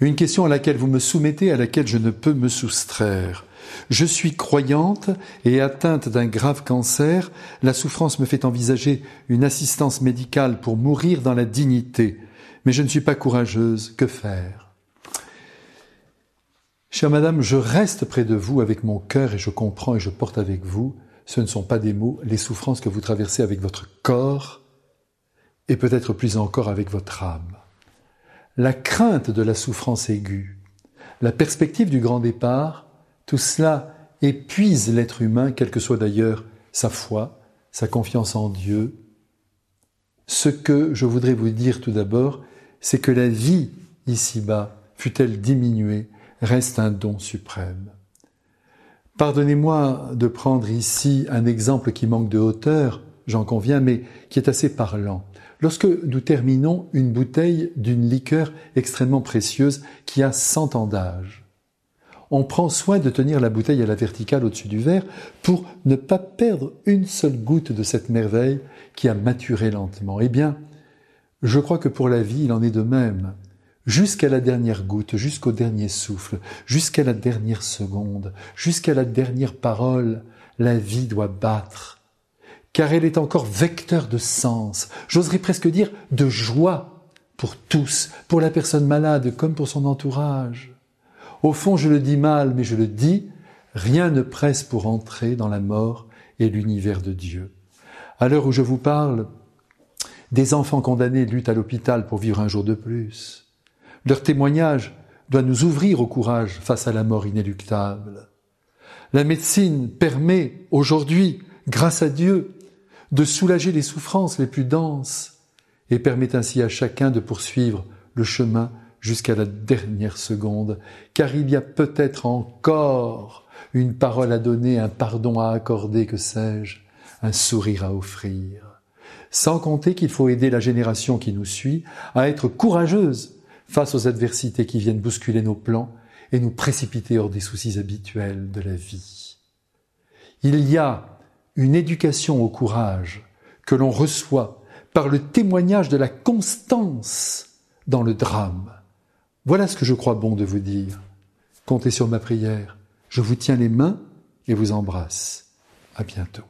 Une question à laquelle vous me soumettez, à laquelle je ne peux me soustraire. Je suis croyante et atteinte d'un grave cancer. La souffrance me fait envisager une assistance médicale pour mourir dans la dignité. Mais je ne suis pas courageuse. Que faire? Chère Madame, je reste près de vous avec mon cœur et je comprends et je porte avec vous. Ce ne sont pas des mots, les souffrances que vous traversez avec votre corps et peut-être plus encore avec votre âme la crainte de la souffrance aiguë, la perspective du grand départ, tout cela épuise l'être humain, quelle que soit d'ailleurs sa foi, sa confiance en Dieu. Ce que je voudrais vous dire tout d'abord, c'est que la vie ici-bas, fût-elle diminuée, reste un don suprême. Pardonnez-moi de prendre ici un exemple qui manque de hauteur, j'en conviens, mais qui est assez parlant. Lorsque nous terminons une bouteille d'une liqueur extrêmement précieuse qui a 100 ans d'âge, on prend soin de tenir la bouteille à la verticale au-dessus du verre pour ne pas perdre une seule goutte de cette merveille qui a maturé lentement. Eh bien, je crois que pour la vie, il en est de même. Jusqu'à la dernière goutte, jusqu'au dernier souffle, jusqu'à la dernière seconde, jusqu'à la dernière parole, la vie doit battre car elle est encore vecteur de sens, j'oserais presque dire de joie pour tous, pour la personne malade comme pour son entourage. Au fond, je le dis mal, mais je le dis, rien ne presse pour entrer dans la mort et l'univers de Dieu. À l'heure où je vous parle, des enfants condamnés luttent à l'hôpital pour vivre un jour de plus. Leur témoignage doit nous ouvrir au courage face à la mort inéluctable. La médecine permet aujourd'hui, grâce à Dieu, de soulager les souffrances les plus denses et permet ainsi à chacun de poursuivre le chemin jusqu'à la dernière seconde, car il y a peut-être encore une parole à donner, un pardon à accorder, que sais-je, un sourire à offrir. Sans compter qu'il faut aider la génération qui nous suit à être courageuse face aux adversités qui viennent bousculer nos plans et nous précipiter hors des soucis habituels de la vie. Il y a une éducation au courage que l'on reçoit par le témoignage de la constance dans le drame. Voilà ce que je crois bon de vous dire. Comptez sur ma prière. Je vous tiens les mains et vous embrasse. À bientôt.